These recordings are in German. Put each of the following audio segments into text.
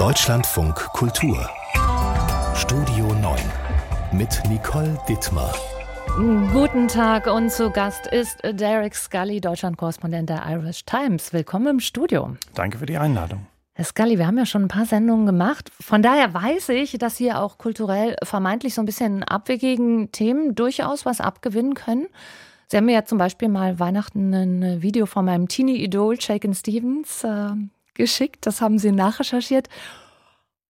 Deutschlandfunk Kultur Studio 9 mit Nicole Dittmar. Guten Tag und zu Gast ist Derek Scully, Deutschlandkorrespondent der Irish Times. Willkommen im Studio. Danke für die Einladung. Herr Scully, wir haben ja schon ein paar Sendungen gemacht. Von daher weiß ich, dass Sie auch kulturell vermeintlich so ein bisschen abwegigen Themen durchaus was abgewinnen können. Sie haben mir ja zum Beispiel mal Weihnachten ein Video von meinem Teenie-Idol Shaken Stevens äh, geschickt. Das haben Sie nachrecherchiert.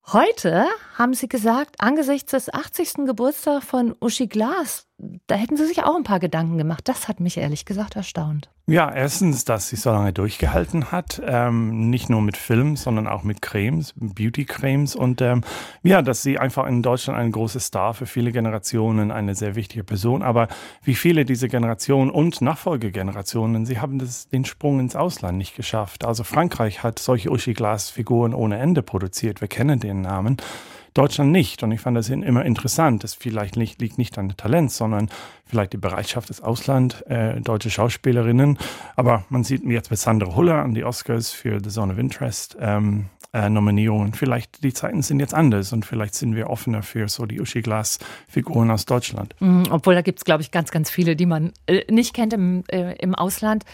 Heute haben Sie gesagt, angesichts des 80. Geburtstags von Uschi Glas, da hätten Sie sich auch ein paar Gedanken gemacht. Das hat mich ehrlich gesagt erstaunt. Ja, erstens, dass sie so lange durchgehalten hat, ähm, nicht nur mit Film, sondern auch mit Cremes, Beauty-Cremes und ähm, ja, dass sie einfach in Deutschland ein großer Star für viele Generationen, eine sehr wichtige Person. Aber wie viele dieser Generationen und Nachfolgegenerationen, sie haben das, den Sprung ins Ausland nicht geschafft. Also Frankreich hat solche Uschi-Glas-Figuren ohne Ende produziert. Wir kennen den Namen. Deutschland nicht. Und ich fand das immer interessant. Das vielleicht nicht, liegt nicht an Talent, sondern vielleicht die Bereitschaft des Ausland, äh, deutsche Schauspielerinnen. Aber man sieht jetzt mit Sandra Huller an die Oscars für The Zone of Interest ähm, äh, Nominierungen. Vielleicht die Zeiten sind jetzt anders und vielleicht sind wir offener für so die Uschi Glas Figuren aus Deutschland. Mhm, obwohl da gibt es, glaube ich, ganz, ganz viele, die man äh, nicht kennt im, äh, im Ausland.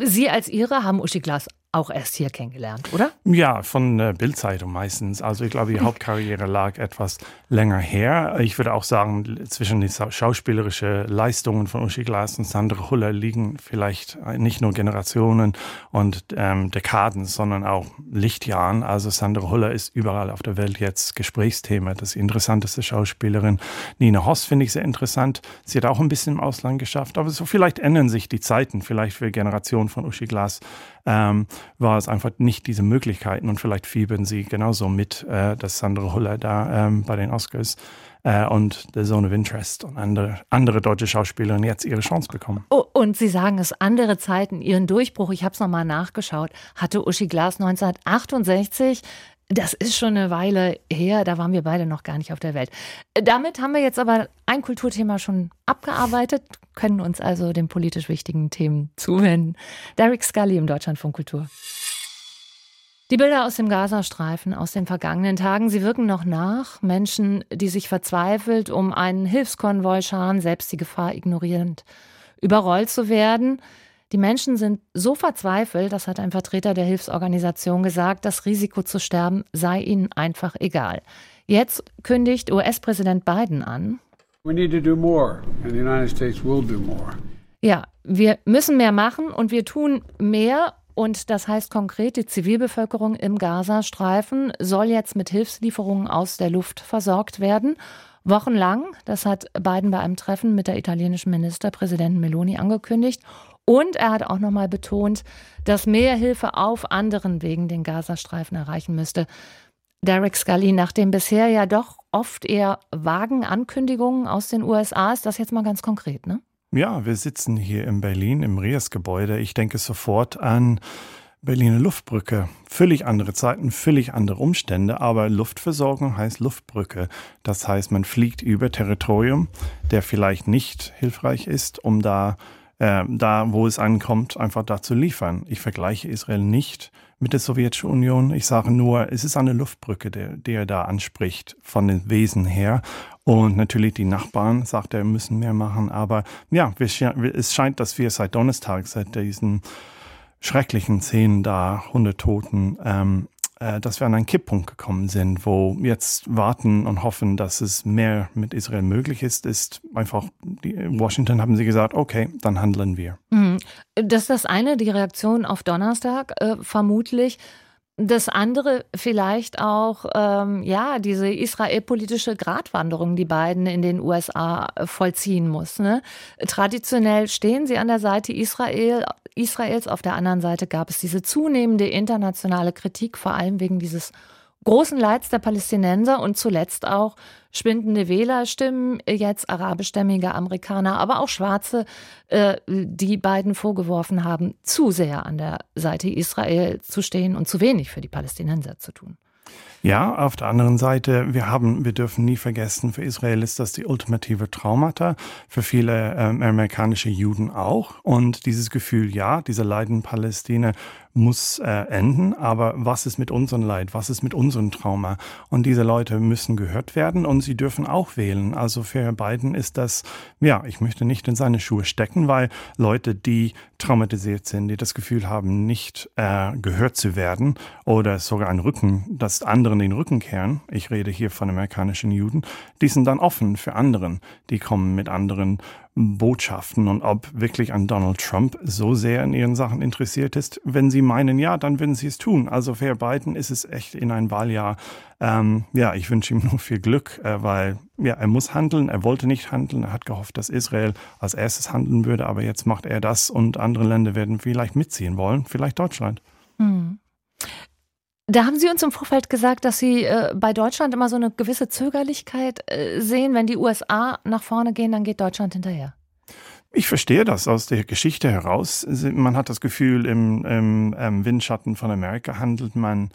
Sie als Ihre haben Uschi Glas auch erst hier kennengelernt, oder? Ja, von der Bildzeitung meistens. Also ich glaube, die Hauptkarriere lag etwas länger her. Ich würde auch sagen, zwischen den schauspielerischen Leistungen von Uschi Glas und Sandra Huller liegen vielleicht nicht nur Generationen und ähm, Dekaden, sondern auch Lichtjahren. Also Sandra Huller ist überall auf der Welt jetzt Gesprächsthema. Das ist die interessanteste Schauspielerin. Nina Hoss finde ich sehr interessant. Sie hat auch ein bisschen im Ausland geschafft. Aber so vielleicht ändern sich die Zeiten, vielleicht für Generationen von Uschi Glas ähm, war es einfach nicht diese Möglichkeiten und vielleicht fiebern sie genauso mit, äh, dass Sandra Huller da ähm, bei den Oscars äh, und The Zone of Interest und andere, andere deutsche Schauspielerinnen jetzt ihre Chance bekommen. Oh, und Sie sagen es, andere Zeiten, ihren Durchbruch, ich habe es nochmal nachgeschaut, hatte Uschi Glas 1968 das ist schon eine Weile her, da waren wir beide noch gar nicht auf der Welt. Damit haben wir jetzt aber ein Kulturthema schon abgearbeitet, können uns also den politisch wichtigen Themen zuwenden. Derek Scully im Deutschlandfunk Kultur. Die Bilder aus dem Gazastreifen aus den vergangenen Tagen, sie wirken noch nach. Menschen, die sich verzweifelt um einen Hilfskonvoi scharen, selbst die Gefahr ignorierend, überrollt zu werden. Die Menschen sind so verzweifelt, das hat ein Vertreter der Hilfsorganisation gesagt, das Risiko zu sterben sei ihnen einfach egal. Jetzt kündigt US-Präsident Biden an. Ja, wir müssen mehr machen und wir tun mehr. Und das heißt konkret, die Zivilbevölkerung im Gazastreifen soll jetzt mit Hilfslieferungen aus der Luft versorgt werden. Wochenlang, das hat Biden bei einem Treffen mit der italienischen Ministerpräsidentin Meloni angekündigt. Und er hat auch nochmal betont, dass mehr Hilfe auf anderen Wegen den Gazastreifen erreichen müsste. Derek Scully, nach den bisher ja doch oft eher vagen Ankündigungen aus den USA, ist das jetzt mal ganz konkret, ne? Ja, wir sitzen hier in Berlin im Rias-Gebäude. Ich denke sofort an Berliner Luftbrücke. Völlig andere Zeiten, völlig andere Umstände, aber Luftversorgung heißt Luftbrücke. Das heißt, man fliegt über Territorium, der vielleicht nicht hilfreich ist, um da äh, da, wo es ankommt, einfach da zu liefern. Ich vergleiche Israel nicht mit der Sowjetischen Union. Ich sage nur, es ist eine Luftbrücke, der er da anspricht, von den Wesen her. Und natürlich die Nachbarn, sagt er, müssen mehr machen. Aber ja, wir, es scheint, dass wir seit Donnerstag, seit diesen schrecklichen Szenen da, Hunde Toten, ähm, äh, dass wir an einen Kipppunkt gekommen sind, wo jetzt warten und hoffen, dass es mehr mit Israel möglich ist, ist einfach, in Washington haben sie gesagt, okay, dann handeln wir. Mhm. Das ist das eine, die Reaktion auf Donnerstag, äh, vermutlich. Das andere vielleicht auch, ähm, ja, diese israelpolitische Gratwanderung, die Biden in den USA vollziehen muss. Ne? Traditionell stehen sie an der Seite Israel, Israels. Auf der anderen Seite gab es diese zunehmende internationale Kritik, vor allem wegen dieses großen Leids der Palästinenser und zuletzt auch schwindende Wählerstimmen, jetzt arabischstämmige Amerikaner, aber auch Schwarze, äh, die beiden vorgeworfen haben, zu sehr an der Seite Israel zu stehen und zu wenig für die Palästinenser zu tun. Ja, auf der anderen Seite, wir haben, wir dürfen nie vergessen, für Israel ist das die ultimative Traumata, für viele ähm, amerikanische Juden auch. Und dieses Gefühl, ja, diese Leiden Palästina muss äh, enden, aber was ist mit unserem Leid, was ist mit unserem Trauma? Und diese Leute müssen gehört werden und sie dürfen auch wählen. Also für Herr Biden ist das, ja, ich möchte nicht in seine Schuhe stecken, weil Leute, die traumatisiert sind, die das Gefühl haben, nicht äh, gehört zu werden oder sogar einen Rücken, dass anderen den Rücken kehren, ich rede hier von amerikanischen Juden, die sind dann offen für anderen, die kommen mit anderen Botschaften und ob wirklich an Donald Trump so sehr in ihren Sachen interessiert ist. Wenn sie meinen, ja, dann würden sie es tun. Also für Biden ist es echt in ein Wahljahr. Ähm, ja, ich wünsche ihm nur viel Glück, äh, weil ja, er muss handeln. Er wollte nicht handeln. Er hat gehofft, dass Israel als erstes handeln würde, aber jetzt macht er das und andere Länder werden vielleicht mitziehen wollen, vielleicht Deutschland. Hm. Da haben Sie uns im Vorfeld gesagt, dass Sie äh, bei Deutschland immer so eine gewisse Zögerlichkeit äh, sehen. Wenn die USA nach vorne gehen, dann geht Deutschland hinterher. Ich verstehe das aus der Geschichte heraus. Man hat das Gefühl, im, im, im ähm, Windschatten von Amerika handelt man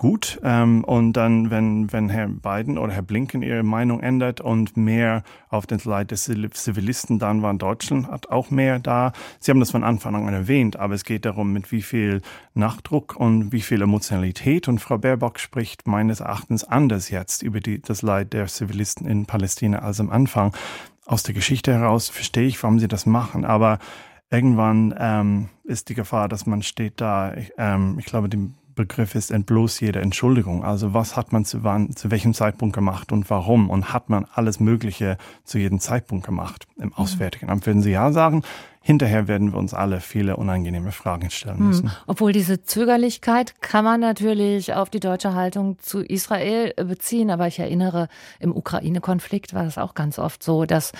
gut. Ähm, und dann, wenn, wenn Herr Biden oder Herr Blinken ihre Meinung ändert und mehr auf den Leid des Zivilisten dann war, Deutschland hat auch mehr da. Sie haben das von Anfang an erwähnt, aber es geht darum, mit wie viel Nachdruck und wie viel Emotionalität. Und Frau Baerbock spricht meines Erachtens anders jetzt über die, das Leid der Zivilisten in Palästina als am Anfang. Aus der Geschichte heraus verstehe ich, warum sie das machen, aber irgendwann ähm, ist die Gefahr, dass man steht da, ich, ähm, ich glaube, die Begriff ist entbloß jede Entschuldigung. Also was hat man zu wann, zu welchem Zeitpunkt gemacht und warum? Und hat man alles Mögliche zu jedem Zeitpunkt gemacht im mhm. Auswärtigen Amt? Würden Sie ja sagen, hinterher werden wir uns alle viele unangenehme Fragen stellen müssen. Obwohl diese Zögerlichkeit kann man natürlich auf die deutsche Haltung zu Israel beziehen, aber ich erinnere, im Ukraine-Konflikt war das auch ganz oft so, dass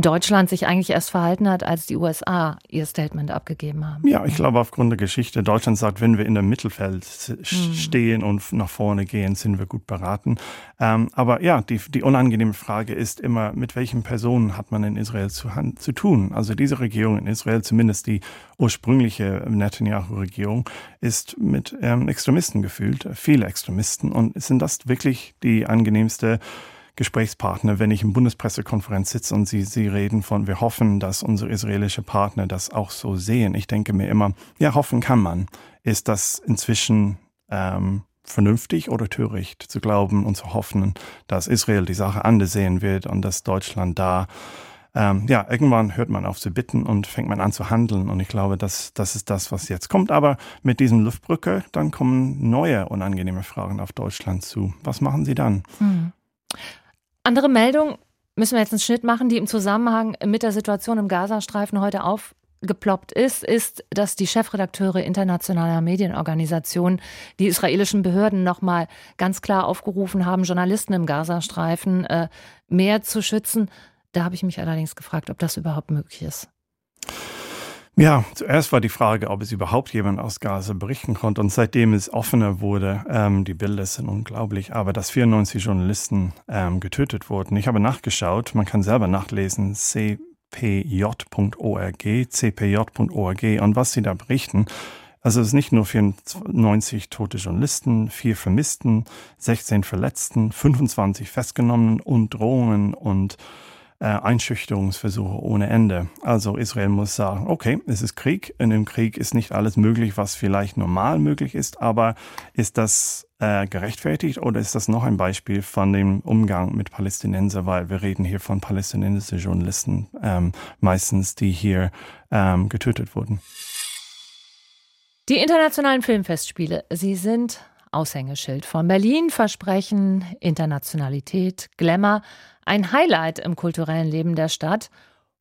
Deutschland sich eigentlich erst verhalten hat, als die USA ihr Statement abgegeben haben. Ja, ich glaube aufgrund der Geschichte. Deutschland sagt, wenn wir in dem Mittelfeld hm. stehen und nach vorne gehen, sind wir gut beraten. Ähm, aber ja, die, die unangenehme Frage ist immer, mit welchen Personen hat man in Israel zu, zu tun? Also diese Regierung in Israel, zumindest die ursprüngliche Netanyahu-Regierung, ist mit ähm, Extremisten gefüllt, viele Extremisten. Und sind das wirklich die angenehmste Gesprächspartner, wenn ich in Bundespressekonferenz sitze und sie, sie reden von, wir hoffen, dass unsere israelische Partner das auch so sehen. Ich denke mir immer, ja, hoffen kann man. Ist das inzwischen ähm, vernünftig oder töricht zu glauben und zu hoffen, dass Israel die Sache anders sehen wird und dass Deutschland da ähm, ja, irgendwann hört man auf zu bitten und fängt man an zu handeln. Und ich glaube, das, das ist das, was jetzt kommt. Aber mit diesem Luftbrücke, dann kommen neue unangenehme Fragen auf Deutschland zu. Was machen Sie dann? Hm. Andere Meldung müssen wir jetzt einen Schnitt machen, die im Zusammenhang mit der Situation im Gazastreifen heute aufgeploppt ist, ist, dass die Chefredakteure internationaler Medienorganisationen die israelischen Behörden nochmal ganz klar aufgerufen haben, Journalisten im Gazastreifen äh, mehr zu schützen. Da habe ich mich allerdings gefragt, ob das überhaupt möglich ist. Ja, zuerst war die Frage, ob es überhaupt jemand aus Gaza berichten konnte. Und seitdem es offener wurde, ähm, die Bilder sind unglaublich, aber dass 94 Journalisten ähm, getötet wurden. Ich habe nachgeschaut, man kann selber nachlesen, cpj.org, cpj.org und was sie da berichten. Also es ist nicht nur 94 tote Journalisten, vier Vermissten, 16 Verletzten, 25 Festgenommenen und Drohungen und äh, Einschüchterungsversuche ohne Ende. Also Israel muss sagen, okay, es ist Krieg, in dem Krieg ist nicht alles möglich, was vielleicht normal möglich ist, aber ist das äh, gerechtfertigt oder ist das noch ein Beispiel von dem Umgang mit Palästinenser, weil wir reden hier von palästinensischen Journalisten ähm, meistens, die hier ähm, getötet wurden. Die internationalen Filmfestspiele, sie sind Aushängeschild von Berlin, versprechen Internationalität, Glamour, ein Highlight im kulturellen Leben der Stadt.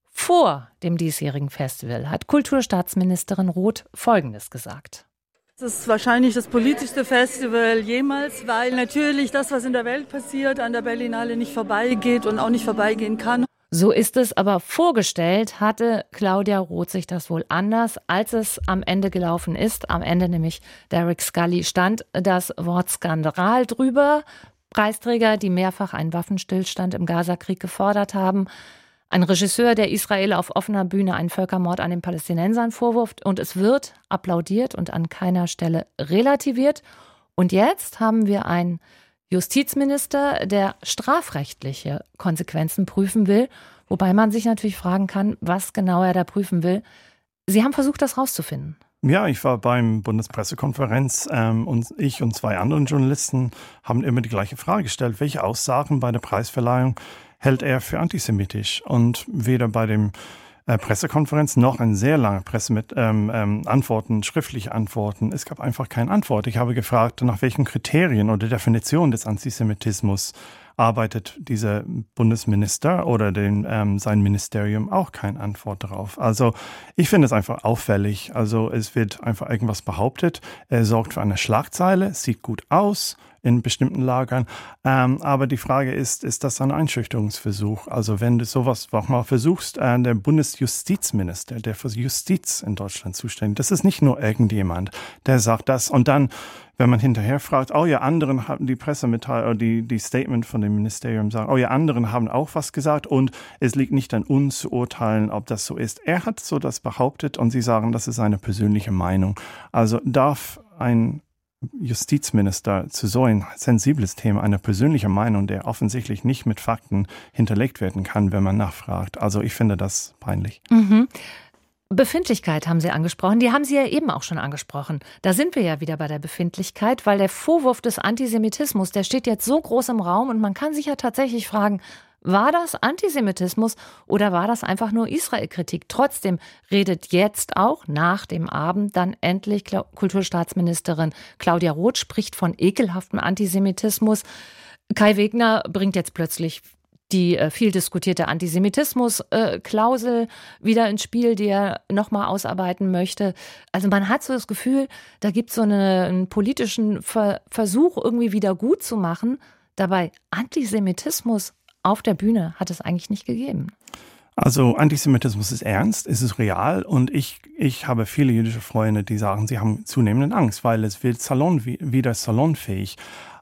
Vor dem diesjährigen Festival hat Kulturstaatsministerin Roth Folgendes gesagt. Es ist wahrscheinlich das politischste Festival jemals, weil natürlich das, was in der Welt passiert, an der Berlinale nicht vorbeigeht und auch nicht vorbeigehen kann. So ist es aber vorgestellt, hatte Claudia Roth sich das wohl anders, als es am Ende gelaufen ist. Am Ende nämlich Derek Scully stand das Wort Skandal drüber. Preisträger, die mehrfach einen Waffenstillstand im Gazakrieg gefordert haben. Ein Regisseur, der Israel auf offener Bühne einen Völkermord an den Palästinensern vorwirft und es wird applaudiert und an keiner Stelle relativiert. Und jetzt haben wir einen Justizminister, der strafrechtliche Konsequenzen prüfen will, wobei man sich natürlich fragen kann, was genau er da prüfen will. Sie haben versucht, das rauszufinden. Ja, ich war beim Bundespressekonferenz ähm, und ich und zwei andere Journalisten haben immer die gleiche Frage gestellt. Welche Aussagen bei der Preisverleihung hält er für antisemitisch? Und weder bei dem äh, Pressekonferenz noch eine sehr lange Presse mit ähm, ähm, Antworten, schriftliche Antworten. Es gab einfach keine Antwort. Ich habe gefragt, nach welchen Kriterien oder Definitionen des Antisemitismus arbeitet dieser Bundesminister oder den, ähm, sein Ministerium auch keine Antwort darauf. Also ich finde es einfach auffällig. Also es wird einfach irgendwas behauptet. Er sorgt für eine Schlagzeile, sieht gut aus in bestimmten Lagern. Ähm, aber die Frage ist, ist das ein Einschüchterungsversuch? Also wenn du sowas auch mal versuchst, äh, der Bundesjustizminister, der für Justiz in Deutschland zuständig, das ist nicht nur irgendjemand, der sagt das und dann wenn man hinterher fragt, oh ja, anderen haben die Pressemitteilung, die, die Statement von dem Ministerium sagen, oh ja, anderen haben auch was gesagt und es liegt nicht an uns zu urteilen, ob das so ist. Er hat so das behauptet und sie sagen, das ist seine persönliche Meinung. Also darf ein Justizminister zu so ein sensibles Thema eine persönliche Meinung, der offensichtlich nicht mit Fakten hinterlegt werden kann, wenn man nachfragt. Also ich finde das peinlich. Mhm. Befindlichkeit haben Sie angesprochen, die haben Sie ja eben auch schon angesprochen. Da sind wir ja wieder bei der Befindlichkeit, weil der Vorwurf des Antisemitismus, der steht jetzt so groß im Raum und man kann sich ja tatsächlich fragen, war das Antisemitismus oder war das einfach nur Israel-Kritik? Trotzdem redet jetzt auch nach dem Abend dann endlich Kulturstaatsministerin Claudia Roth, spricht von ekelhaftem Antisemitismus. Kai Wegner bringt jetzt plötzlich die äh, viel diskutierte Antisemitismus-Klausel äh, wieder ins Spiel, die er nochmal ausarbeiten möchte. Also man hat so das Gefühl, da gibt es so eine, einen politischen Ver Versuch, irgendwie wieder gut zu machen. Dabei Antisemitismus auf der Bühne hat es eigentlich nicht gegeben. Also Antisemitismus ist ernst, es ist real und ich, ich habe viele jüdische Freunde, die sagen, sie haben zunehmende Angst, weil es wird Salon, wieder salonfähig.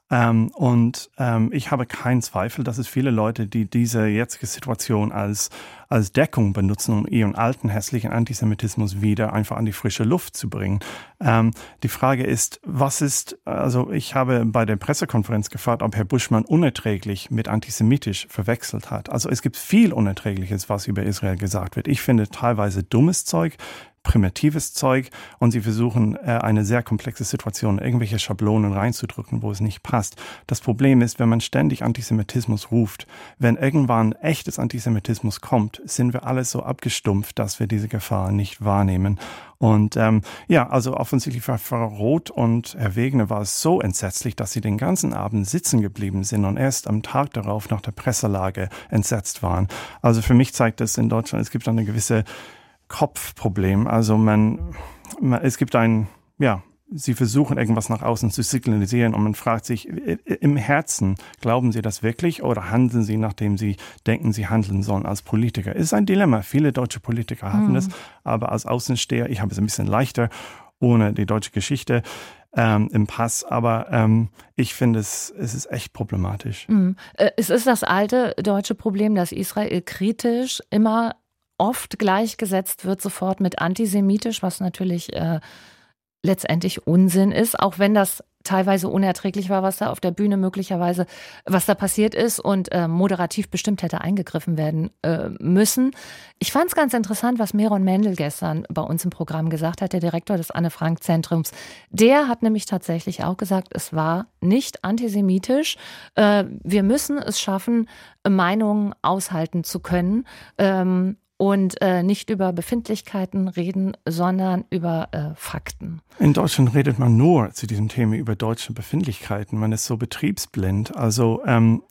Ähm, und ähm, ich habe keinen Zweifel, dass es viele Leute, die diese jetzige Situation als, als Deckung benutzen, um ihren alten hässlichen Antisemitismus wieder einfach an die frische Luft zu bringen. Ähm, die Frage ist, was ist, also ich habe bei der Pressekonferenz gefragt, ob Herr Buschmann unerträglich mit antisemitisch verwechselt hat. Also es gibt viel Unerträgliches, was über Israel gesagt wird. Ich finde teilweise dummes Zeug, primitives Zeug und sie versuchen, äh, eine sehr komplexe Situation, irgendwelche Schablonen reinzudrücken, wo es nicht passt. Das Problem ist, wenn man ständig Antisemitismus ruft, wenn irgendwann echtes Antisemitismus kommt, sind wir alle so abgestumpft, dass wir diese Gefahr nicht wahrnehmen. Und ähm, ja, also offensichtlich für Frau Roth und Herr Wegener war es so entsetzlich, dass sie den ganzen Abend sitzen geblieben sind und erst am Tag darauf nach der Presselage entsetzt waren. Also für mich zeigt das in Deutschland, es gibt eine gewisse Kopfproblem. Also man, man es gibt ein, ja, sie versuchen irgendwas nach außen zu signalisieren und man fragt sich im Herzen, glauben sie das wirklich oder handeln sie, nachdem sie denken, sie handeln sollen als Politiker? Es ist ein Dilemma. Viele deutsche Politiker haben mhm. das, aber als Außensteher, ich habe es ein bisschen leichter ohne die deutsche Geschichte. Ähm, im Pass, aber ähm, ich finde es, es ist echt problematisch. Mhm. Es ist das alte deutsche Problem, dass Israel kritisch immer oft gleichgesetzt wird sofort mit antisemitisch, was natürlich äh, letztendlich Unsinn ist, auch wenn das teilweise unerträglich war, was da auf der Bühne möglicherweise, was da passiert ist und äh, moderativ bestimmt hätte eingegriffen werden äh, müssen. Ich fand es ganz interessant, was Meron Mendel gestern bei uns im Programm gesagt hat, der Direktor des Anne-Frank-Zentrums. Der hat nämlich tatsächlich auch gesagt, es war nicht antisemitisch. Äh, wir müssen es schaffen, Meinungen aushalten zu können. Ähm, und äh, nicht über Befindlichkeiten reden, sondern über äh, Fakten. In Deutschland redet man nur zu diesem Thema über deutsche Befindlichkeiten. Man ist so betriebsblind. Also ähm,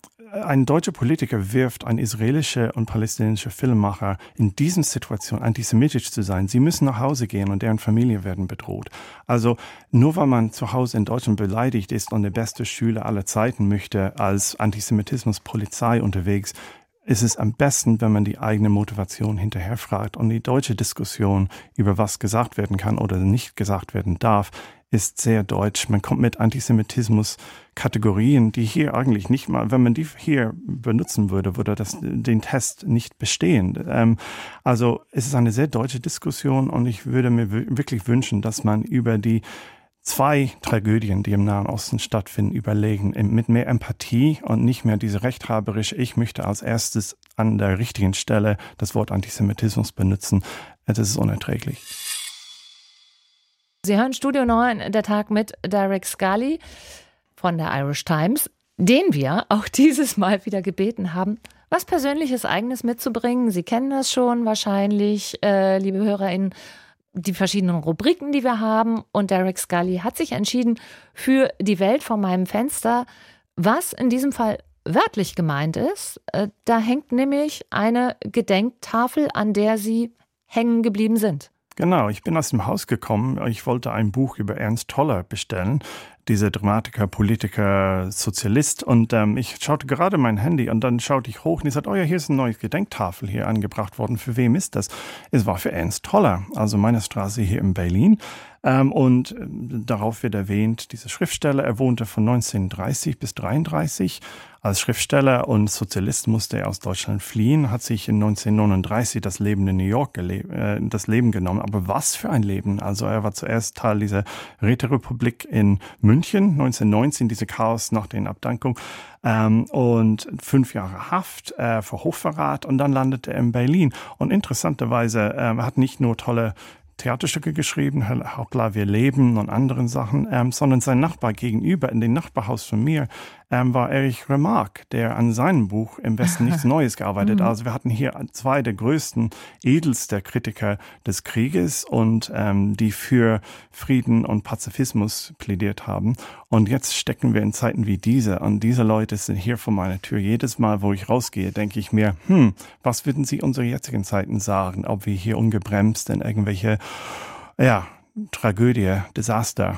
ein deutscher Politiker wirft ein israelischer und palästinensischer Filmemacher in diesen Situationen antisemitisch zu sein. Sie müssen nach Hause gehen und deren Familie werden bedroht. Also nur weil man zu Hause in Deutschland beleidigt ist und der beste Schüler aller Zeiten möchte als Antisemitismus-Polizei unterwegs, ist es am besten, wenn man die eigene Motivation hinterherfragt. Und die deutsche Diskussion über was gesagt werden kann oder nicht gesagt werden darf, ist sehr deutsch. Man kommt mit Antisemitismus Kategorien, die hier eigentlich nicht mal, wenn man die hier benutzen würde, würde das den Test nicht bestehen. Ähm, also es ist eine sehr deutsche Diskussion und ich würde mir wirklich wünschen, dass man über die zwei Tragödien, die im Nahen Osten stattfinden, überlegen, mit mehr Empathie und nicht mehr diese rechthaberische, ich möchte als erstes an der richtigen Stelle das Wort Antisemitismus benutzen. Das ist unerträglich. Sie hören Studio 9, der Tag mit Derek Scully von der Irish Times, den wir auch dieses Mal wieder gebeten haben, was Persönliches Eigenes mitzubringen. Sie kennen das schon wahrscheinlich, äh, liebe HörerInnen die verschiedenen Rubriken, die wir haben. Und Derek Scully hat sich entschieden für die Welt vor meinem Fenster, was in diesem Fall wörtlich gemeint ist. Äh, da hängt nämlich eine Gedenktafel, an der sie hängen geblieben sind. Genau, ich bin aus dem Haus gekommen. Ich wollte ein Buch über Ernst Toller bestellen dieser Dramatiker, Politiker, Sozialist. Und ähm, ich schaute gerade mein Handy und dann schaute ich hoch und ich sagte, oh ja, hier ist eine neue Gedenktafel hier angebracht worden. Für wem ist das? Es war für Ernst Toller, also meine Straße hier in Berlin. Ähm, und äh, darauf wird erwähnt, dieser Schriftsteller, er wohnte von 1930 bis 33. Als Schriftsteller und Sozialist musste er aus Deutschland fliehen, hat sich in 1939 das Leben in New York äh, das Leben genommen. Aber was für ein Leben! Also er war zuerst Teil dieser Räterepublik in München, 1919, diese Chaos nach den Abdankungen. Ähm, und fünf Jahre Haft äh, für Hochverrat und dann landete er in Berlin. Und interessanterweise, äh, er hat nicht nur tolle Theaterstücke geschrieben, Hoppla, wir leben und anderen Sachen, ähm, sondern sein Nachbar gegenüber in dem Nachbarhaus von mir ähm, war Erich Remarque, der an seinem Buch Im Westen nichts Neues gearbeitet. hat. Also wir hatten hier zwei der größten, edelsten Kritiker des Krieges und ähm, die für Frieden und Pazifismus plädiert haben. Und jetzt stecken wir in Zeiten wie diese und diese Leute sind hier vor meiner Tür. Jedes Mal, wo ich rausgehe, denke ich mir, hm, was würden sie unsere jetzigen Zeiten sagen, ob wir hier ungebremst in irgendwelche ja, Tragödie, Desaster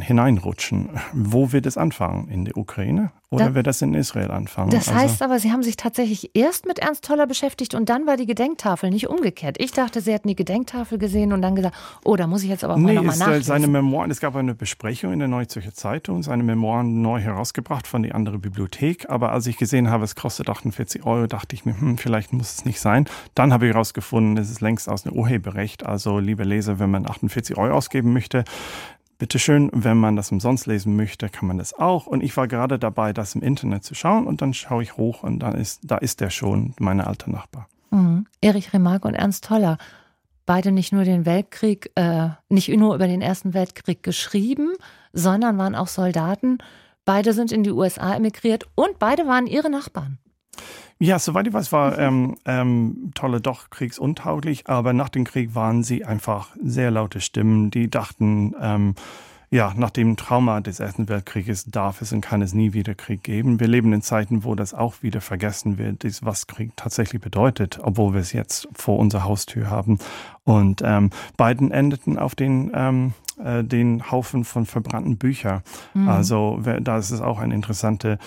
hineinrutschen. Wo wird es anfangen? In der Ukraine? Oder da, wird das in Israel anfangen? Das also, heißt aber, Sie haben sich tatsächlich erst mit Ernst Toller beschäftigt und dann war die Gedenktafel, nicht umgekehrt. Ich dachte, Sie hätten die Gedenktafel gesehen und dann gesagt, oh, da muss ich jetzt aber auch nee, mal nochmal nachlesen. Seine Memoiren, es gab eine Besprechung in der Neuzürcher Zeitung, seine Memoiren neu herausgebracht von der anderen Bibliothek. Aber als ich gesehen habe, es kostet 48 Euro, dachte ich mir, hm, vielleicht muss es nicht sein. Dann habe ich herausgefunden, es ist längst aus dem Urheberrecht. Also, liebe Leser, wenn man 48 Euro ausgeben möchte, bitteschön, wenn man das umsonst lesen möchte, kann man das auch. Und ich war gerade dabei, das im Internet zu schauen und dann schaue ich hoch und dann ist, da ist der schon, meine alte Nachbar. Mhm. Erich Remarque und Ernst Toller. Beide nicht nur den Weltkrieg, äh, nicht nur über den Ersten Weltkrieg geschrieben, sondern waren auch Soldaten. Beide sind in die USA emigriert und beide waren ihre Nachbarn. Ja, soweit ich weiß, war ähm, ähm, Tolle doch kriegsuntauglich, aber nach dem Krieg waren sie einfach sehr laute Stimmen, die dachten, ähm, ja, nach dem Trauma des Ersten Weltkrieges darf es und kann es nie wieder Krieg geben. Wir leben in Zeiten, wo das auch wieder vergessen wird, was Krieg tatsächlich bedeutet, obwohl wir es jetzt vor unserer Haustür haben. Und ähm, beiden endeten auf den ähm, äh, den Haufen von verbrannten Büchern. Mhm. Also da ist es auch eine interessante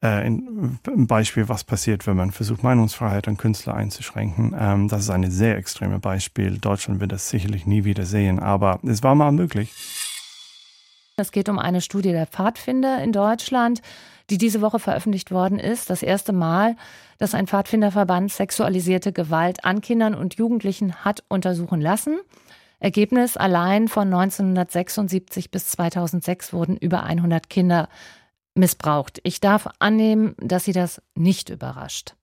äh, ein Beispiel, was passiert, wenn man versucht, Meinungsfreiheit an Künstler einzuschränken. Ähm, das ist ein sehr extremes Beispiel. Deutschland wird das sicherlich nie wieder sehen, aber es war mal möglich. Es geht um eine Studie der Pfadfinder in Deutschland, die diese Woche veröffentlicht worden ist. Das erste Mal, dass ein Pfadfinderverband sexualisierte Gewalt an Kindern und Jugendlichen hat untersuchen lassen. Ergebnis allein von 1976 bis 2006 wurden über 100 Kinder missbraucht. Ich darf annehmen, dass Sie das nicht überrascht.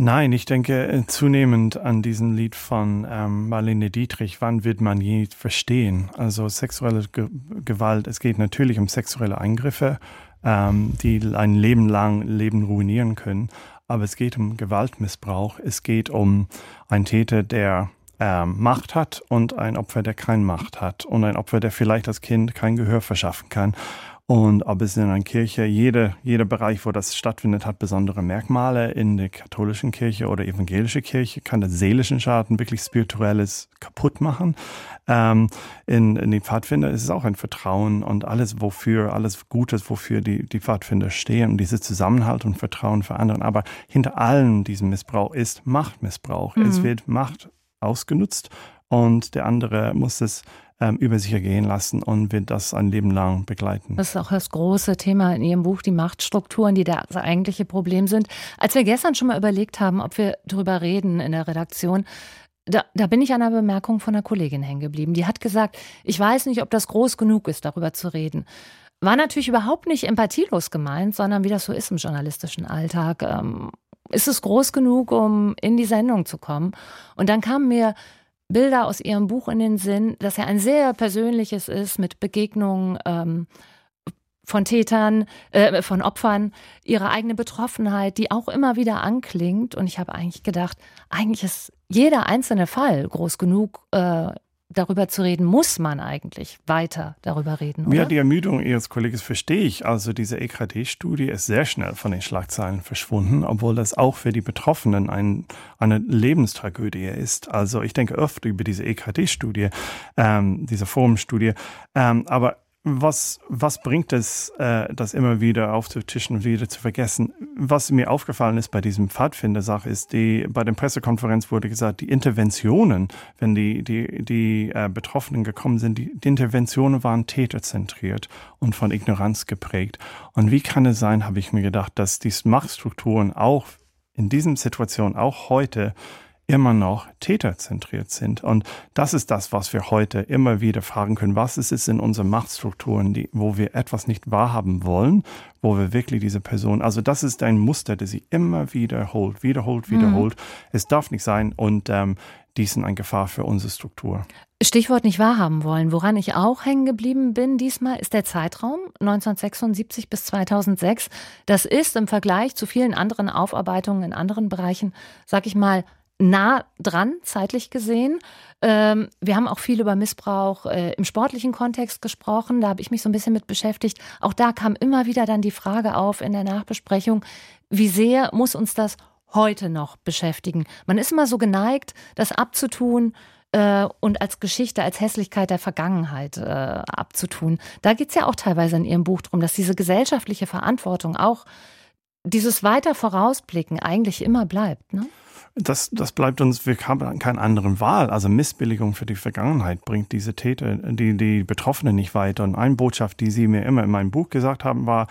Nein, ich denke äh, zunehmend an diesen Lied von ähm, Marlene Dietrich, wann wird man je verstehen? Also sexuelle Ge Gewalt, es geht natürlich um sexuelle Eingriffe, ähm, die ein Leben lang Leben ruinieren können, aber es geht um Gewaltmissbrauch, es geht um einen Täter, der ähm, Macht hat und ein Opfer, der keine Macht hat und ein Opfer, der vielleicht als Kind kein Gehör verschaffen kann. Und ob es in einer Kirche, jede, jeder Bereich, wo das stattfindet, hat besondere Merkmale. In der katholischen Kirche oder evangelischen Kirche kann das seelischen Schaden wirklich spirituelles kaputt machen. Ähm, in, in den Pfadfinder ist es auch ein Vertrauen und alles, wofür, alles Gutes, wofür die, die Pfadfinder stehen und diese Zusammenhalt und Vertrauen für andere. Aber hinter allem diesem Missbrauch ist Machtmissbrauch. Mhm. Es wird Macht ausgenutzt und der andere muss es ähm, über sich ergehen lassen und wird das ein Leben lang begleiten. Das ist auch das große Thema in Ihrem Buch, die Machtstrukturen, die das eigentliche Problem sind. Als wir gestern schon mal überlegt haben, ob wir darüber reden in der Redaktion, da, da bin ich an einer Bemerkung von einer Kollegin hängen geblieben. Die hat gesagt, ich weiß nicht, ob das groß genug ist, darüber zu reden. War natürlich überhaupt nicht empathielos gemeint, sondern wie das so ist im journalistischen Alltag. Ähm, ist es groß genug, um in die Sendung zu kommen? Und dann kamen mir Bilder aus ihrem Buch in den Sinn, dass ja ein sehr persönliches ist mit Begegnungen ähm, von Tätern, äh, von Opfern, ihre eigene Betroffenheit, die auch immer wieder anklingt. Und ich habe eigentlich gedacht, eigentlich ist jeder einzelne Fall groß genug, äh, darüber zu reden, muss man eigentlich weiter darüber reden. Oder? Ja, die Ermüdung Ihres Kollegen verstehe ich. Also diese EKD-Studie ist sehr schnell von den Schlagzeilen verschwunden, obwohl das auch für die Betroffenen ein, eine Lebenstragödie ist. Also ich denke oft über diese EKD-Studie, ähm, diese Forumstudie. Ähm, aber was, was bringt es, äh, das immer wieder aufzutischen und wieder zu vergessen? Was mir aufgefallen ist bei diesem Pfadfinder-Sache ist, die, bei der Pressekonferenz wurde gesagt, die Interventionen, wenn die, die, die äh, Betroffenen gekommen sind, die, die Interventionen waren täterzentriert und von Ignoranz geprägt. Und wie kann es sein, habe ich mir gedacht, dass diese Machtstrukturen auch in diesen Situationen, auch heute, immer noch täterzentriert sind. Und das ist das, was wir heute immer wieder fragen können. Was ist es in unseren Machtstrukturen, die, wo wir etwas nicht wahrhaben wollen, wo wir wirklich diese Person, also das ist ein Muster, der sie immer wiederholt, wiederholt, mhm. wiederholt. Mhm. Es darf nicht sein und ähm, die sind eine Gefahr für unsere Struktur. Stichwort nicht wahrhaben wollen. Woran ich auch hängen geblieben bin diesmal ist der Zeitraum 1976 bis 2006. Das ist im Vergleich zu vielen anderen Aufarbeitungen in anderen Bereichen, sag ich mal, nah dran, zeitlich gesehen. Ähm, wir haben auch viel über Missbrauch äh, im sportlichen Kontext gesprochen. Da habe ich mich so ein bisschen mit beschäftigt. Auch da kam immer wieder dann die Frage auf in der Nachbesprechung, wie sehr muss uns das heute noch beschäftigen? Man ist immer so geneigt, das abzutun äh, und als Geschichte, als Hässlichkeit der Vergangenheit äh, abzutun. Da geht es ja auch teilweise in Ihrem Buch drum, dass diese gesellschaftliche Verantwortung auch dieses weiter Vorausblicken eigentlich immer bleibt. Ne? das, das bleibt uns, wir haben keine andere Wahl. Also Missbilligung für die Vergangenheit bringt diese Täter, die, die Betroffenen nicht weiter. Und eine Botschaft, die Sie mir immer in meinem Buch gesagt haben, war,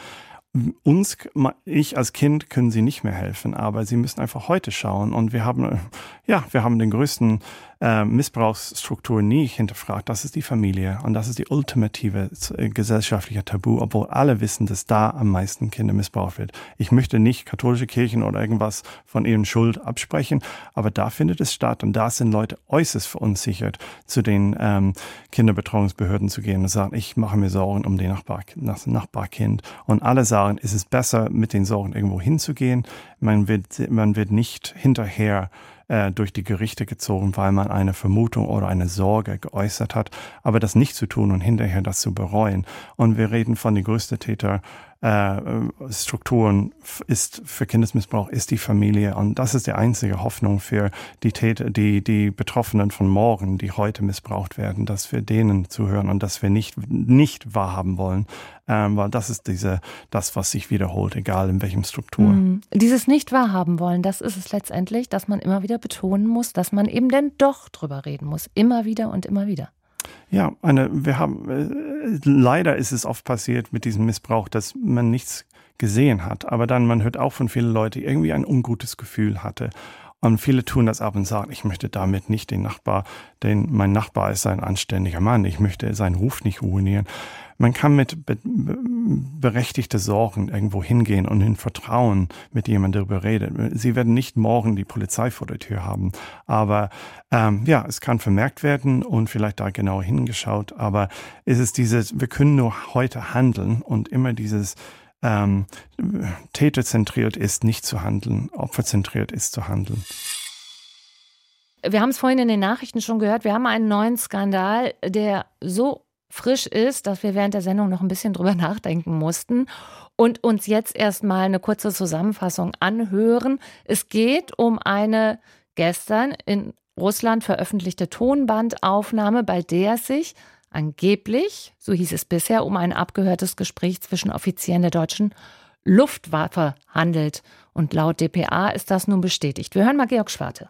uns, ich als Kind können sie nicht mehr helfen, aber sie müssen einfach heute schauen. Und wir haben, ja, wir haben den größten äh, Missbrauchsstruktur nie hinterfragt. Das ist die Familie und das ist die ultimative äh, gesellschaftliche Tabu, obwohl alle wissen, dass da am meisten Kinder missbraucht wird. Ich möchte nicht katholische Kirchen oder irgendwas von ihren Schuld absprechen, aber da findet es statt und da sind Leute äußerst verunsichert, zu den ähm, Kinderbetreuungsbehörden zu gehen und sagen, ich mache mir Sorgen um den Nachbar, das Nachbarkind. Und alle sagen, ist es besser, mit den Sorgen irgendwo hinzugehen. Man wird, man wird nicht hinterher äh, durch die Gerichte gezogen, weil man eine Vermutung oder eine Sorge geäußert hat, aber das nicht zu tun und hinterher das zu bereuen. Und wir reden von den größten Täter äh, Strukturen ist für Kindesmissbrauch ist die Familie und das ist die einzige Hoffnung für die Täter, die die Betroffenen von morgen, die heute missbraucht werden, dass wir denen zuhören und dass wir nicht nicht wahrhaben wollen, ähm, weil das ist diese das, was sich wiederholt, egal in welchem Struktur. Mhm. Dieses nicht wahrhaben wollen, das ist es letztendlich, dass man immer wieder betonen muss, dass man eben denn doch drüber reden muss, immer wieder und immer wieder. Ja, eine, wir haben, äh, leider ist es oft passiert mit diesem Missbrauch, dass man nichts gesehen hat. Aber dann, man hört auch von vielen Leuten, irgendwie ein ungutes Gefühl hatte. Und viele tun das ab und sagen, ich möchte damit nicht den Nachbar, denn mein Nachbar ist ein anständiger Mann, ich möchte seinen Ruf nicht ruinieren. Man kann mit be berechtigte Sorgen irgendwo hingehen und in Vertrauen mit jemandem darüber reden. Sie werden nicht morgen die Polizei vor der Tür haben, aber ähm, ja, es kann vermerkt werden und vielleicht da genauer hingeschaut. Aber es ist dieses, wir können nur heute handeln und immer dieses ähm, täterzentriert ist, nicht zu handeln, opferzentriert ist zu handeln. Wir haben es vorhin in den Nachrichten schon gehört, wir haben einen neuen Skandal, der so frisch ist, dass wir während der Sendung noch ein bisschen drüber nachdenken mussten und uns jetzt erstmal eine kurze Zusammenfassung anhören. Es geht um eine gestern in Russland veröffentlichte Tonbandaufnahme, bei der sich angeblich, so hieß es bisher, um ein abgehörtes Gespräch zwischen Offizieren der deutschen Luftwaffe handelt. Und laut dpa ist das nun bestätigt. Wir hören mal Georg Schwarte.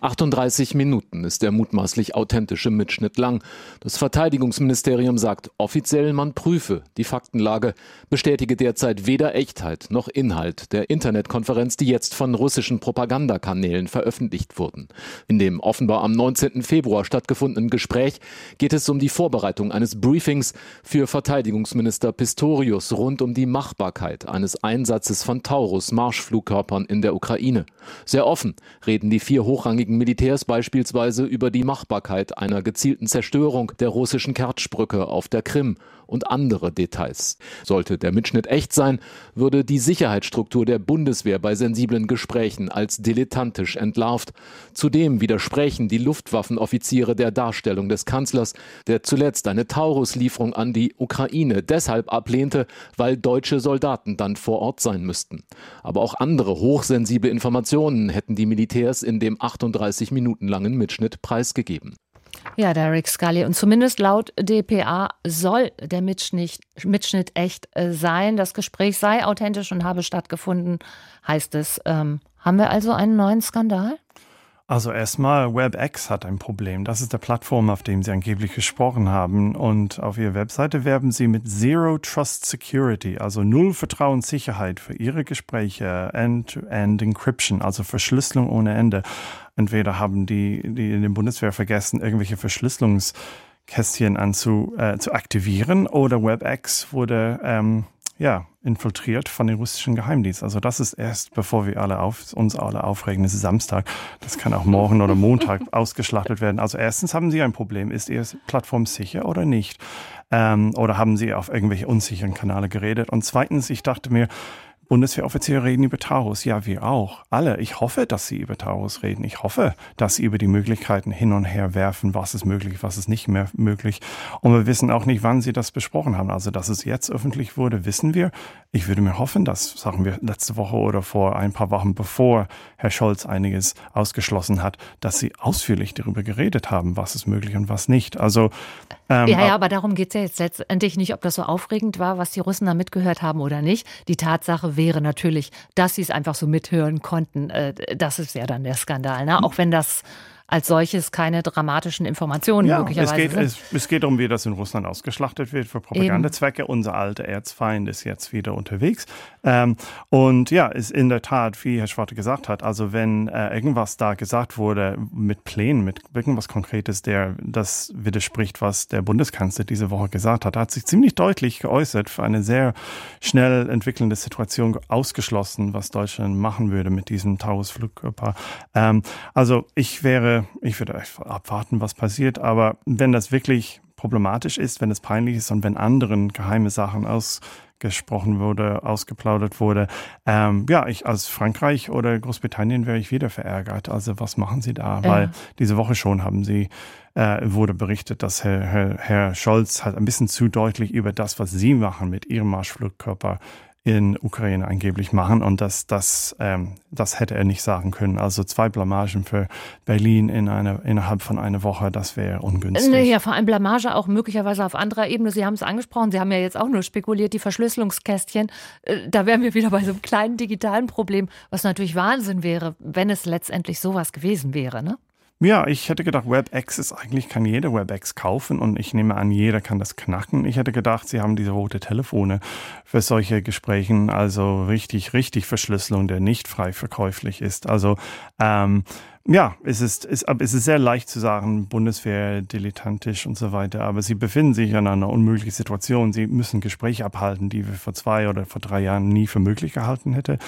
38 Minuten ist der mutmaßlich authentische Mitschnitt lang. Das Verteidigungsministerium sagt offiziell, man prüfe die Faktenlage, bestätige derzeit weder Echtheit noch Inhalt der Internetkonferenz, die jetzt von russischen Propagandakanälen veröffentlicht wurden. In dem offenbar am 19. Februar stattgefundenen Gespräch geht es um die Vorbereitung eines Briefings für Verteidigungsminister Pistorius rund um die Machbarkeit eines Einsatzes von Taurus Marschflugkörpern in der Ukraine. Sehr offen reden die vier hochrangigen ehemaligen Militärs beispielsweise über die Machbarkeit einer gezielten Zerstörung der russischen Kertschbrücke auf der Krim und andere Details. Sollte der Mitschnitt echt sein, würde die Sicherheitsstruktur der Bundeswehr bei sensiblen Gesprächen als dilettantisch entlarvt. Zudem widersprechen die Luftwaffenoffiziere der Darstellung des Kanzlers, der zuletzt eine Taurus-Lieferung an die Ukraine deshalb ablehnte, weil deutsche Soldaten dann vor Ort sein müssten. Aber auch andere hochsensible Informationen hätten die Militärs in dem 38 Minuten langen Mitschnitt preisgegeben. Ja, Derek Scully. Und zumindest laut DPA soll der Mitschnitt, Mitschnitt echt äh, sein. Das Gespräch sei authentisch und habe stattgefunden, heißt es. Ähm, haben wir also einen neuen Skandal? Also erstmal, WebEx hat ein Problem. Das ist der Plattform, auf dem Sie angeblich gesprochen haben. Und auf Ihrer Webseite werben Sie mit Zero Trust Security, also Null Vertrauenssicherheit für Ihre Gespräche, End-to-End -End Encryption, also Verschlüsselung ohne Ende. Entweder haben die, die in der Bundeswehr vergessen, irgendwelche Verschlüsselungskästchen anzu, äh, zu aktivieren oder WebEx wurde ähm, ja, infiltriert von den russischen Geheimdiensten. Also das ist erst, bevor wir alle auf, uns alle aufregen, es ist Samstag. Das kann auch morgen oder Montag ausgeschlachtet werden. Also erstens haben Sie ein Problem. Ist Ihre Plattform sicher oder nicht? Ähm, oder haben Sie auf irgendwelche unsicheren Kanäle geredet? Und zweitens, ich dachte mir, Bundeswehroffiziere reden über Taurus. Ja, wir auch. Alle. Ich hoffe, dass sie über Taurus reden. Ich hoffe, dass sie über die Möglichkeiten hin und her werfen, was ist möglich, was ist nicht mehr möglich. Und wir wissen auch nicht, wann sie das besprochen haben. Also, dass es jetzt öffentlich wurde, wissen wir. Ich würde mir hoffen, dass, sagen wir, letzte Woche oder vor ein paar Wochen, bevor Herr Scholz einiges ausgeschlossen hat, dass sie ausführlich darüber geredet haben, was ist möglich und was nicht. Also, ähm, ja, ja, aber darum geht es ja jetzt letztendlich nicht, ob das so aufregend war, was die Russen da mitgehört haben oder nicht. Die Tatsache wäre natürlich, dass sie es einfach so mithören konnten. Äh, das ist ja dann der Skandal. Ne? Auch wenn das als solches keine dramatischen Informationen ja, möglicherweise es geht. Es, es, geht um, wie das in Russland ausgeschlachtet wird für Propagandazwecke. Eben. Unser alter Erzfeind ist jetzt wieder unterwegs. Ähm, und ja, ist in der Tat, wie Herr Schwarte gesagt hat, also wenn äh, irgendwas da gesagt wurde mit Plänen, mit irgendwas Konkretes, der das widerspricht, was der Bundeskanzler diese Woche gesagt hat, hat sich ziemlich deutlich geäußert für eine sehr schnell entwickelnde Situation ausgeschlossen, was Deutschland machen würde mit diesem Taurus-Flugkörper. Ähm, also ich wäre ich würde abwarten, was passiert. Aber wenn das wirklich problematisch ist, wenn es peinlich ist und wenn anderen geheime Sachen ausgesprochen wurde, ausgeplaudert wurde, ähm, ja, ich als Frankreich oder Großbritannien wäre ich wieder verärgert. Also was machen Sie da? Ja. Weil diese Woche schon haben Sie äh, wurde berichtet, dass Herr, Herr, Herr Scholz halt ein bisschen zu deutlich über das, was Sie machen mit Ihrem Marschflugkörper in Ukraine angeblich machen und das, das, ähm, das hätte er nicht sagen können. Also zwei Blamagen für Berlin in einer, innerhalb von einer Woche, das wäre ungünstig. Ja, vor allem Blamage auch möglicherweise auf anderer Ebene. Sie haben es angesprochen, Sie haben ja jetzt auch nur spekuliert, die Verschlüsselungskästchen. Äh, da wären wir wieder bei so einem kleinen digitalen Problem, was natürlich Wahnsinn wäre, wenn es letztendlich sowas gewesen wäre. Ne? Ja, ich hätte gedacht, WebEx ist eigentlich, kann jeder WebEx kaufen und ich nehme an, jeder kann das knacken. Ich hätte gedacht, sie haben diese rote Telefone für solche Gesprächen, also richtig, richtig Verschlüsselung, der nicht frei verkäuflich ist. Also ähm, ja, es ist, es, es ist sehr leicht zu sagen, Bundeswehr dilettantisch und so weiter, aber sie befinden sich in einer unmöglichen Situation. Sie müssen Gespräche abhalten, die wir vor zwei oder vor drei Jahren nie für möglich gehalten hätte.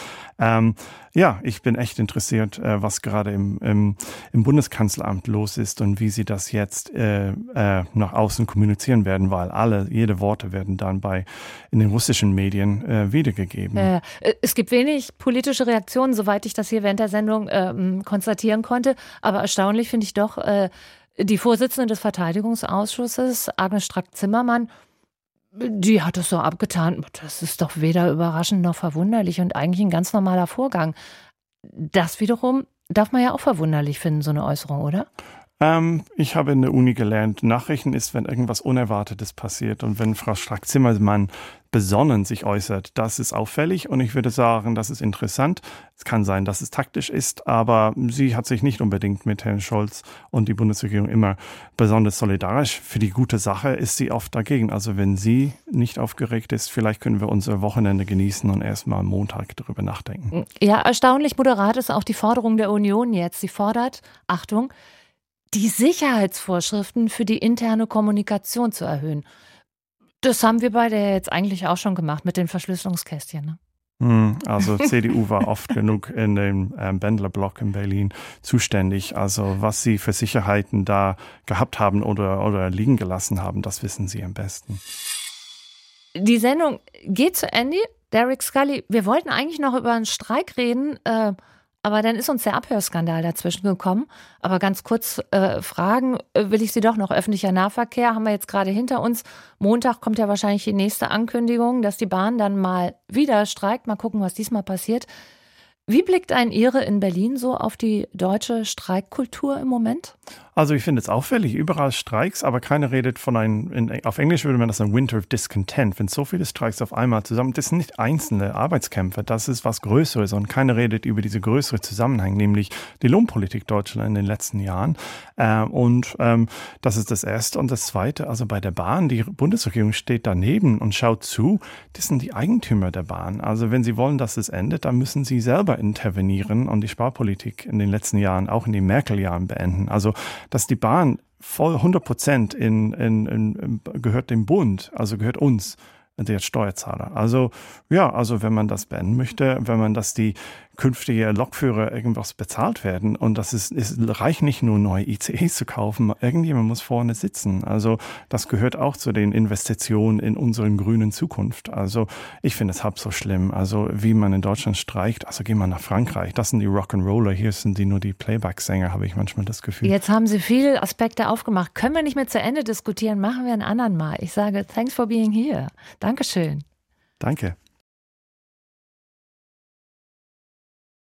Ähm, ja, ich bin echt interessiert, äh, was gerade im, im, im, Bundeskanzleramt los ist und wie sie das jetzt äh, äh, nach außen kommunizieren werden, weil alle, jede Worte werden dann bei in den russischen Medien äh, wiedergegeben. Äh, es gibt wenig politische Reaktionen, soweit ich das hier während der Sendung ähm, konstatieren konnte konnte. Aber erstaunlich finde ich doch, äh, die Vorsitzende des Verteidigungsausschusses, Agnes Strack-Zimmermann, die hat es so abgetan. Das ist doch weder überraschend noch verwunderlich und eigentlich ein ganz normaler Vorgang. Das wiederum darf man ja auch verwunderlich finden, so eine Äußerung, oder? Ähm, ich habe in der Uni gelernt, Nachrichten ist, wenn irgendwas Unerwartetes passiert. Und wenn Frau Strack-Zimmermann besonnen sich äußert, das ist auffällig und ich würde sagen, das ist interessant. Es kann sein, dass es taktisch ist, aber sie hat sich nicht unbedingt mit Herrn Scholz und die Bundesregierung immer besonders solidarisch. Für die gute Sache ist sie oft dagegen. Also wenn sie nicht aufgeregt ist, vielleicht können wir unser Wochenende genießen und erstmal Montag darüber nachdenken. Ja, erstaunlich moderat ist auch die Forderung der Union jetzt. Sie fordert, Achtung, die Sicherheitsvorschriften für die interne Kommunikation zu erhöhen. Das haben wir beide jetzt eigentlich auch schon gemacht mit den Verschlüsselungskästchen. Ne? Hm, also CDU war oft genug in dem ähm, Bändlerblock in Berlin zuständig. Also was sie für Sicherheiten da gehabt haben oder, oder liegen gelassen haben, das wissen sie am besten. Die Sendung geht zu Ende. Derek Scully, wir wollten eigentlich noch über einen Streik reden. Äh, aber dann ist uns der Abhörskandal dazwischen gekommen. Aber ganz kurz äh, fragen, äh, will ich Sie doch noch öffentlicher Nahverkehr, haben wir jetzt gerade hinter uns. Montag kommt ja wahrscheinlich die nächste Ankündigung, dass die Bahn dann mal wieder streikt. Mal gucken, was diesmal passiert. Wie blickt ein Ihre in Berlin so auf die deutsche Streikkultur im Moment? Also ich finde es auffällig, überall Streiks, aber keiner redet von einem, auf Englisch würde man das ein Winter of Discontent, wenn so viele Streiks auf einmal zusammen, das sind nicht einzelne Arbeitskämpfe, das ist was Größeres und keiner redet über diese größere Zusammenhang, nämlich die Lohnpolitik Deutschland in den letzten Jahren. Ähm, und ähm, das ist das Erste. Und das Zweite, also bei der Bahn, die Bundesregierung steht daneben und schaut zu, das sind die Eigentümer der Bahn. Also wenn sie wollen, dass es endet, dann müssen sie selber intervenieren und die Sparpolitik in den letzten Jahren, auch in den Merkel-Jahren beenden. Also dass die Bahn voll 100 Prozent in, in, in, gehört dem Bund, also gehört uns der Steuerzahler. Also ja, also wenn man das beenden möchte, wenn man das die künftige Lokführer irgendwas bezahlt werden. Und das ist, es reicht nicht nur neue ICEs zu kaufen, irgendjemand muss vorne sitzen. Also das gehört auch zu den Investitionen in unseren grünen Zukunft. Also ich finde es halb so schlimm. Also wie man in Deutschland streicht, also gehen wir nach Frankreich. Das sind die Rock'n'Roller, hier sind die nur die Playback-Sänger, habe ich manchmal das Gefühl. Jetzt haben Sie viele Aspekte aufgemacht. Können wir nicht mehr zu Ende diskutieren? Machen wir einen anderen Mal. Ich sage, thanks for being here. Dankeschön. Danke.